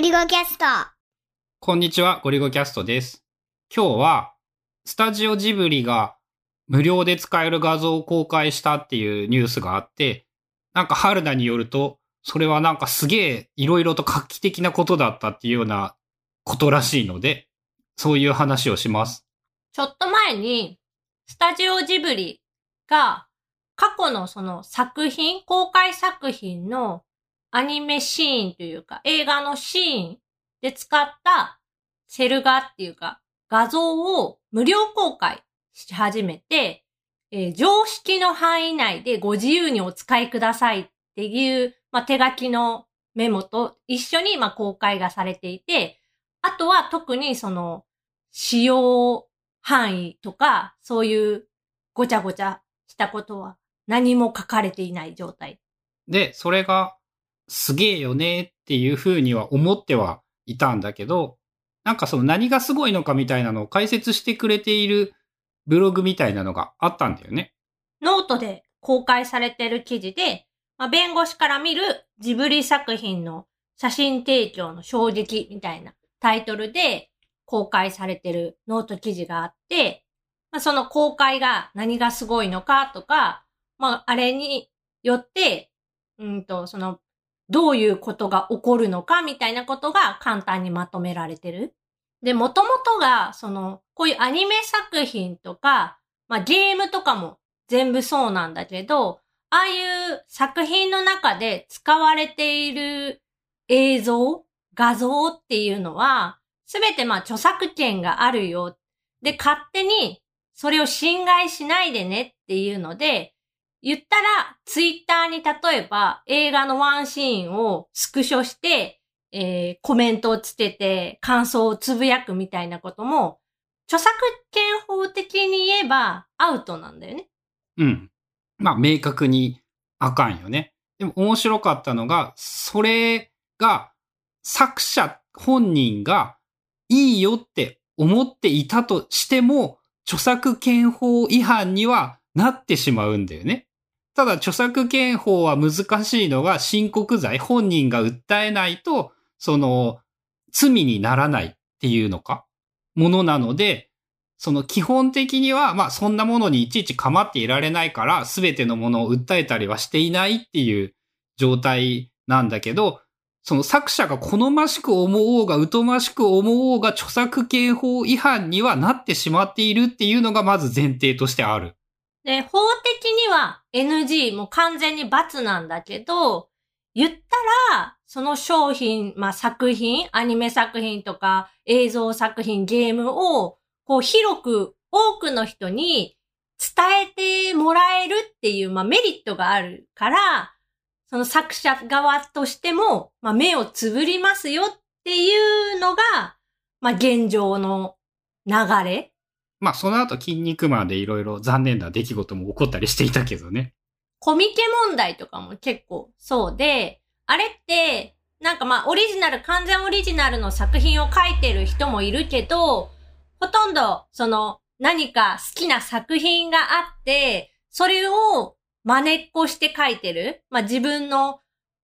リゴキャスト。こんにちは、ゴリゴキャストです。今日は、スタジオジブリが無料で使える画像を公開したっていうニュースがあって、なんか春菜によると、それはなんかすげえいろいろと画期的なことだったっていうようなことらしいので、そういう話をします。ちょっと前に、スタジオジブリが過去のその作品、公開作品のアニメシーンというか映画のシーンで使ったセル画っていうか画像を無料公開し始めて、えー常識の範囲内でご自由にお使いくださいっていう、まあ、手書きのメモと一緒にまあ公開がされていて、あとは特にその使用範囲とか、そういうごちゃごちゃしたことは何も書かれていない状態。で、それがすげえよねっていうふうには思ってはいたんだけど、なんかその何がすごいのかみたいなのを解説してくれているブログみたいなのがあったんだよね。ノートで公開されてる記事で、まあ、弁護士から見るジブリ作品の写真提供の衝撃みたいなタイトルで公開されてるノート記事があって、まあ、その公開が何がすごいのかとか、まあ、あれによって、うんと、その、どういうことが起こるのかみたいなことが簡単にまとめられてる。で、もともとが、その、こういうアニメ作品とか、まあゲームとかも全部そうなんだけど、ああいう作品の中で使われている映像、画像っていうのは、すべてまあ著作権があるよ。で、勝手にそれを侵害しないでねっていうので、言ったら、ツイッターに例えば映画のワンシーンをスクショして、えーコメントをつけて感想をつぶやくみたいなことも、著作権法的に言えばアウトなんだよね。うん。まあ、明確にあかんよね。でも面白かったのが、それが作者本人がいいよって思っていたとしても、著作権法違反にはなってしまうんだよね。ただ、著作権法は難しいのが申告罪、本人が訴えないと、その、罪にならないっていうのか、ものなので、その基本的には、まあそんなものにいちいち構っていられないから、すべてのものを訴えたりはしていないっていう状態なんだけど、その作者が好ましく思おうが疎ましく思おうが著作権法違反にはなってしまっているっていうのがまず前提としてある。で、法的には NG、も完全に罰なんだけど、言ったら、その商品、まあ作品、アニメ作品とか映像作品、ゲームを、こう広く多くの人に伝えてもらえるっていう、まあメリットがあるから、その作者側としても、まあ目をつぶりますよっていうのが、まあ現状の流れ。まあその後筋肉マンでいろいろ残念な出来事も起こったりしていたけどね。コミケ問題とかも結構そうで、あれって、なんかまあオリジナル、完全オリジナルの作品を書いてる人もいるけど、ほとんどその何か好きな作品があって、それを真似っこして書いてる。まあ自分の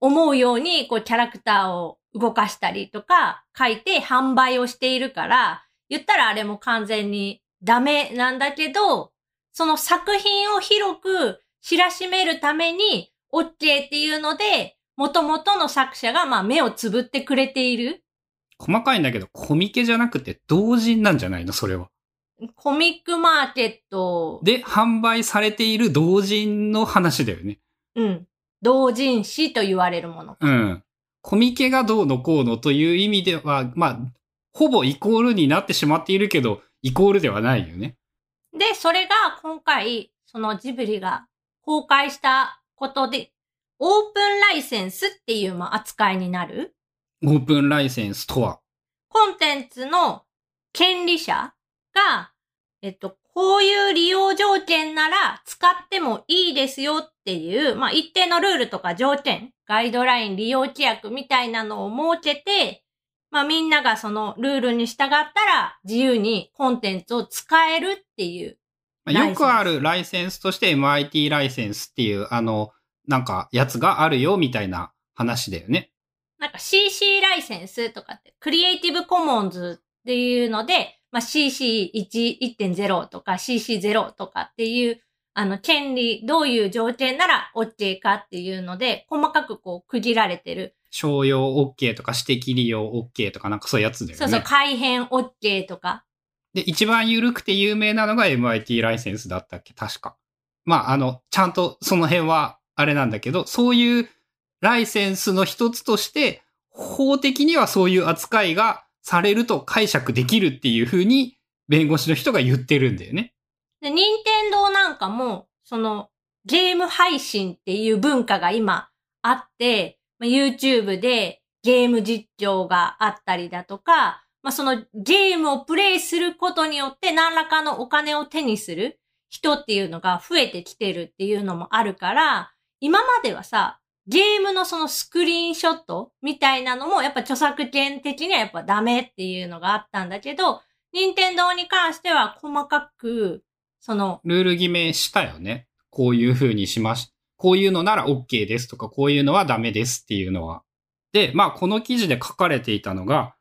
思うようにこうキャラクターを動かしたりとか書いて販売をしているから、言ったらあれも完全にダメなんだけど、その作品を広く知らしめるために OK っていうので、元々の作者がまあ目をつぶってくれている。細かいんだけど、コミケじゃなくて同人なんじゃないの？それは。コミックマーケット、で、販売されている同人の話だよね。うん。同人誌と言われるもの。うん。コミケがどうのこうのという意味では、まあ、ほぼイコールになってしまっているけど、イコールではないよね。で、それが今回、そのジブリが公開したことで、オープンライセンスっていうまあ扱いになる。オープンライセンスとは？コンテンツの権利者が、えっと、こういう利用条件なら使ってもいいですよっていう、まあ、一定のルールとか条件、ガイドライン、利用規約みたいなのを設けて、まあ、みんながそのルールに従ったら自由にコンテンツを使えるっていう。まあよくあるライセンスとして MIT ライセンスっていう、あの、なんか、やつがあるよみたいな話だよね。なんか CC ライセンスとかって、クリエイティブコモンズっていうので、まあ、CC1.0 とか CC0 とかっていう、あの、権利、どういう条件なら OK かっていうので、細かくこう区切られてる。商用 OK とか指摘利用 OK とかなんかそういうやつだよね。そうそう、改変 OK とか。で、一番緩くて有名なのが MIT ライセンスだったっけ？確か。まあ、あの、ちゃんとその辺はあれなんだけど、そういうライセンスの一つとして、法的にはそういう扱いがされると解釈できるっていうふうに弁護士の人が言ってるんだよね。で、任天堂なんかも、そのゲーム配信っていう文化が今あって、YouTube でゲーム実況があったりだとか、まあ、そのゲームをプレイすることによって何らかのお金を手にする人っていうのが増えてきてるっていうのもあるから、今まではさ、ゲームのそのスクリーンショットみたいなのもやっぱ著作権的にはやっぱダメっていうのがあったんだけど、任天堂に関しては細かく、その、ルール決めしたよね。こういう風にしまし、こういうのなら OK ですとか、こういうのはダメですっていうのは。で、まあこの記事で書かれていたのが、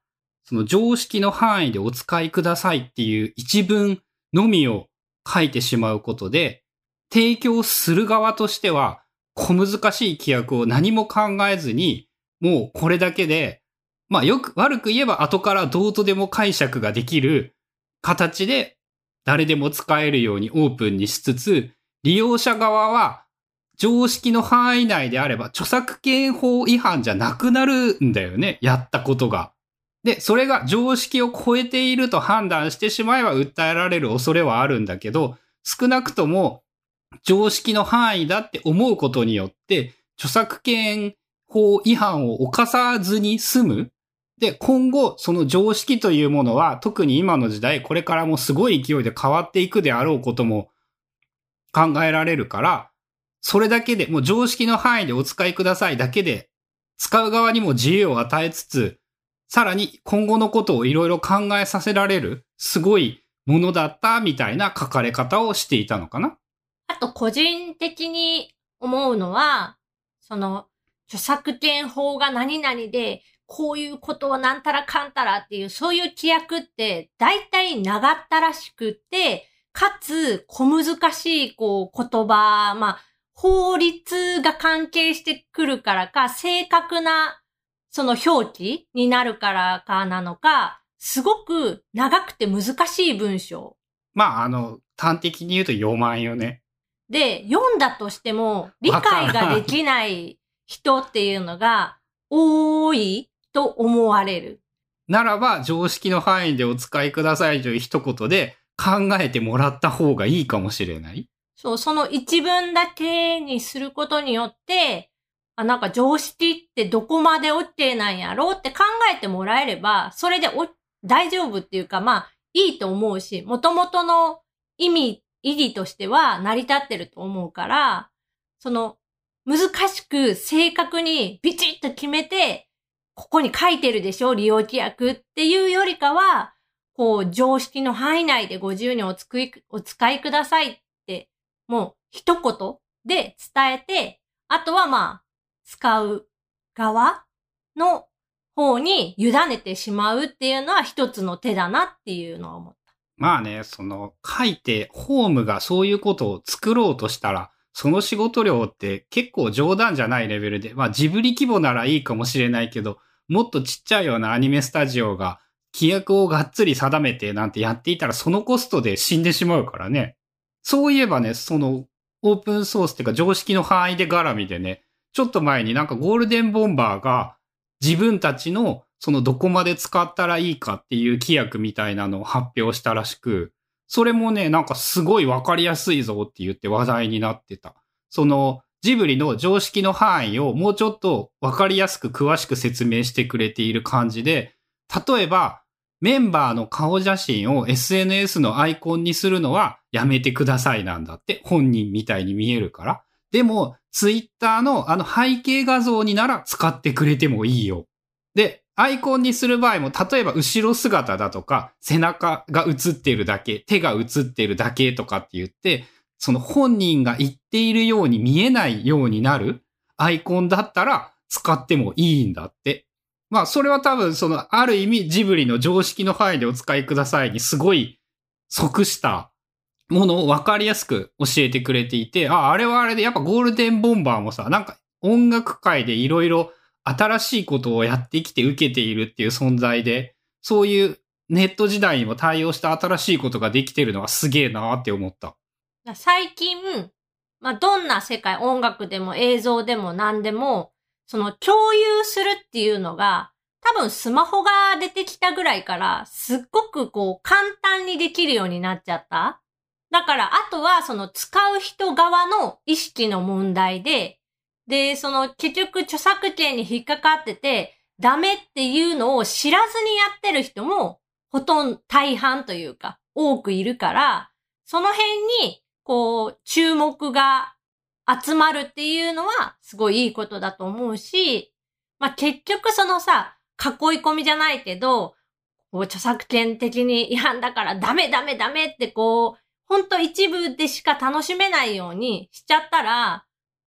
その常識の範囲でお使いくださいっていう一文のみを書いてしまうことで、提供する側としては、小難しい規約を何も考えずに、もうこれだけで、まあよく、悪く言えば後からどうとでも解釈ができる形で誰でも使えるようにオープンにしつつ、利用者側は常識の範囲内であれば著作権法違反じゃなくなるんだよね。やったことが。で、それが常識を超えていると判断してしまえば訴えられる恐れはあるんだけど、少なくとも常識の範囲だって思うことによって、著作権法違反を犯さずに済む。で、今後、その常識というものは、特に今の時代、これからもすごい勢いで変わっていくであろうことも考えられるから、それだけで、もう常識の範囲でお使いくださいだけで、使う側にも自由を与えつつ、さらに今後のことをいろいろ考えさせられる、すごいものだったみたいな書かれ方をしていたのかな。あと個人的に思うのは、その、著作権法が何々で、こういうことをなんたらかんたらっていう、そういう規約って、大体長ったらしくて、かつ、小難しい、こう、言葉、まあ、法律が関係してくるからか、正確な、その表記になるからかなのか、すごく長くて難しい文章。まあ、あの、端的に言うと読まんよね。で、読んだとしても理解ができない人っていうのが多いと思われる。ならば、常識の範囲でお使いくださいという一言で考えてもらった方がいいかもしれない。そう、その一文だけにすることによって、あ、なんか常識ってどこまで OK なんやろうって考えてもらえれば、それでお大丈夫っていうか、まあ、いいと思うし、元々の意味意義としては成り立ってると思うから、その、難しく正確にビチッと決めて、ここに書いてるでしょ利用規約っていうよりかは、こう、常識の範囲内でご自由におつくい、お使いくださいって、もう一言で伝えて、あとはまあ、使う側の方に委ねてしまうっていうのは一つの手だなっていうのは思ったまあね、その、書いて、ホームがそういうことを作ろうとしたら、その仕事量って結構冗談じゃないレベルで、まあジブリ規模ならいいかもしれないけど、もっとちっちゃいようなアニメスタジオが規約をがっつり定めてなんてやっていたらそのコストで死んでしまうからね。そういえばね、そのオープンソースっていうか常識の範囲で絡みでね、ちょっと前になんかゴールデンボンバーが自分たちのそのどこまで使ったらいいかっていう規約みたいなのを発表したらしく、それもね、なんかすごいわかりやすいぞって言って話題になってた。そのジブリの常識の範囲をもうちょっとわかりやすく詳しく説明してくれている感じで、例えばメンバーの顔写真を SNS のアイコンにするのはやめてくださいなんだって本人みたいに見えるから。でも、ツイッターのあの背景画像になら使ってくれてもいいよ。で、アイコンにする場合も、例えば後ろ姿だとか、背中が映ってるだけ、手が映ってるだけとかって言って、その本人が言っているように見えないようになるアイコンだったら使ってもいいんだって。まあ、それは多分、その、ある意味、ジブリの常識の範囲でお使いくださいにすごい即したものを分かりやすく教えてくれていて、あ、あれはあれで、やっぱゴールデンボンバーもさ、なんか音楽界でいろいろ新しいことをやってきて受けているっていう存在で、そういうネット時代にも対応した新しいことができてるのはすげえなーって思った。最近、まあ、どんな世界、音楽でも映像でも何でも、その共有するっていうのが、多分スマホが出てきたぐらいから、すっごくこう簡単にできるようになっちゃった。だから、あとはその使う人側の意識の問題で、で、その結局著作権に引っかかってて、ダメっていうのを知らずにやってる人も、ほとんど大半というか、多くいるから、その辺に、こう、注目が集まるっていうのは、すごいいいことだと思うし、まあ、結局そのさ、囲い込みじゃないけど、こう、著作権的に違反だからダメダメダメってこう、ほんと一部でしか楽しめないようにしちゃったら、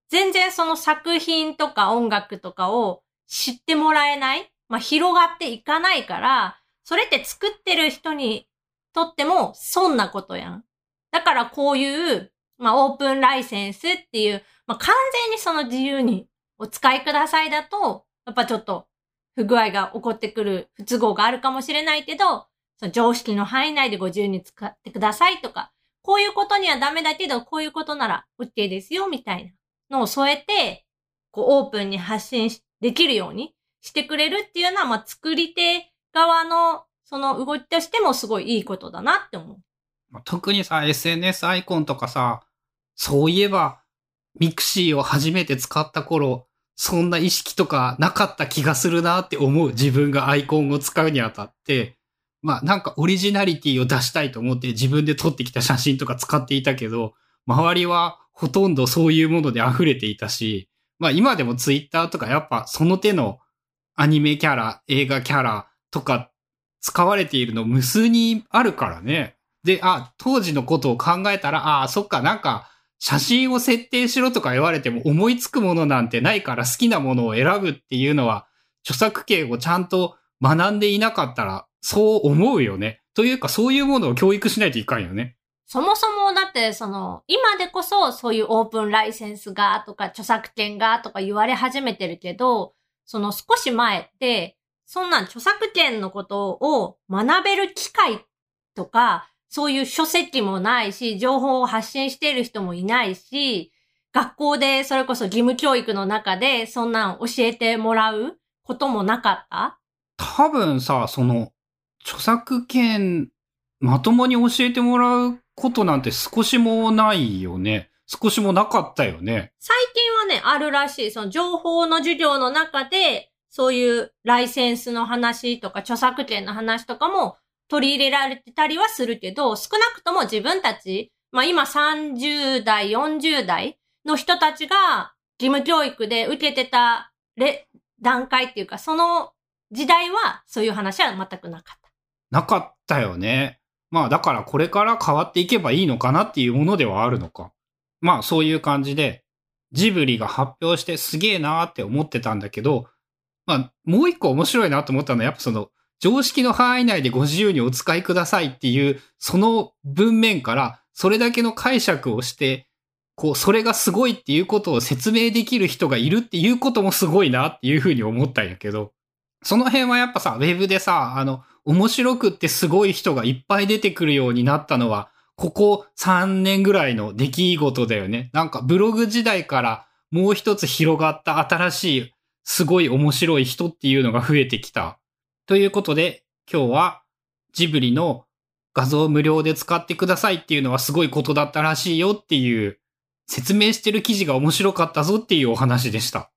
全然その作品とか音楽とかを知ってもらえないまあ、広がっていかないから、それって作ってる人にとっても損なことやん。だからこういう、まあ、オープンライセンスっていう、まあ、完全にその自由にお使いくださいだと、やっぱちょっと不具合が起こってくる不都合があるかもしれないけど、その常識の範囲内でご自由に使ってくださいとか、こういうことにはダメだけど、こういうことなら OK ですよ、みたいなのを添えて、こうオープンに発信できるようにしてくれるっていうのは、まあ、作り手側のその動きとしてもすごいいいことだなって思う。特にさ、SNS アイコンとかさ、そういえば、 mixi を初めて使った頃、そんな意識とかなかった気がするなって思う自分がアイコンを使うにあたって、まあなんかオリジナリティを出したいと思って自分で撮ってきた写真とか使っていたけど、周りはほとんどそういうもので溢れていたし、まあ今でもツイッターとかやっぱその手のアニメキャラ、映画キャラとか使われているの無数にあるからね。で、あ、当時のことを考えたら、ああ、そっか、なんか、写真を設定しろとか言われても思いつくものなんてないから好きなものを選ぶっていうのは、著作権をちゃんと学んでいなかったら、そう思うよね。というか、そういうものを教育しないといかんよね。そもそもだって、その、今でこそそういうオープンライセンスがとか著作権がとか言われ始めてるけど、その少し前って、そんな著作権のことを学べる機会とか、そういう書籍もないし、情報を発信している人もいないし、学校でそれこそ義務教育の中でそんなん教えてもらうこともなかった？多分さ、その、著作権、まともに教えてもらうことなんて少しもないよね。少しもなかったよね。最近はね、あるらしい。その情報の授業の中で、そういうライセンスの話とか著作権の話とかも取り入れられてたりはするけど、少なくとも自分たち、まあ今30代、40代の人たちが義務教育で受けてたれ段階っていうか、その時代はそういう話は全くなかった。なかったよね。まあだからこれから変わっていけばいいのかなっていうものではあるのか。まあそういう感じで、ジブリが発表してすげえなーって思ってたんだけど、まあもう一個面白いなと思ったのはやっぱその常識の範囲内でご自由にお使いくださいっていうその文面からそれだけの解釈をして、こうそれがすごいっていうことを説明できる人がいるっていうこともすごいなっていうふうに思ったんやけど、その辺はやっぱさ、ウェブでさ、あの、面白くってすごい人がいっぱい出てくるようになったのは、ここ3年ぐらいの出来事だよね。なんかブログ時代からもう一つ広がった新しい、すごい面白い人っていうのが増えてきた。ということで、今日はジブリの画像無料で使ってくださいっていうのはすごいことだったらしいよっていう説明してる記事が面白かったぞっていうお話でした。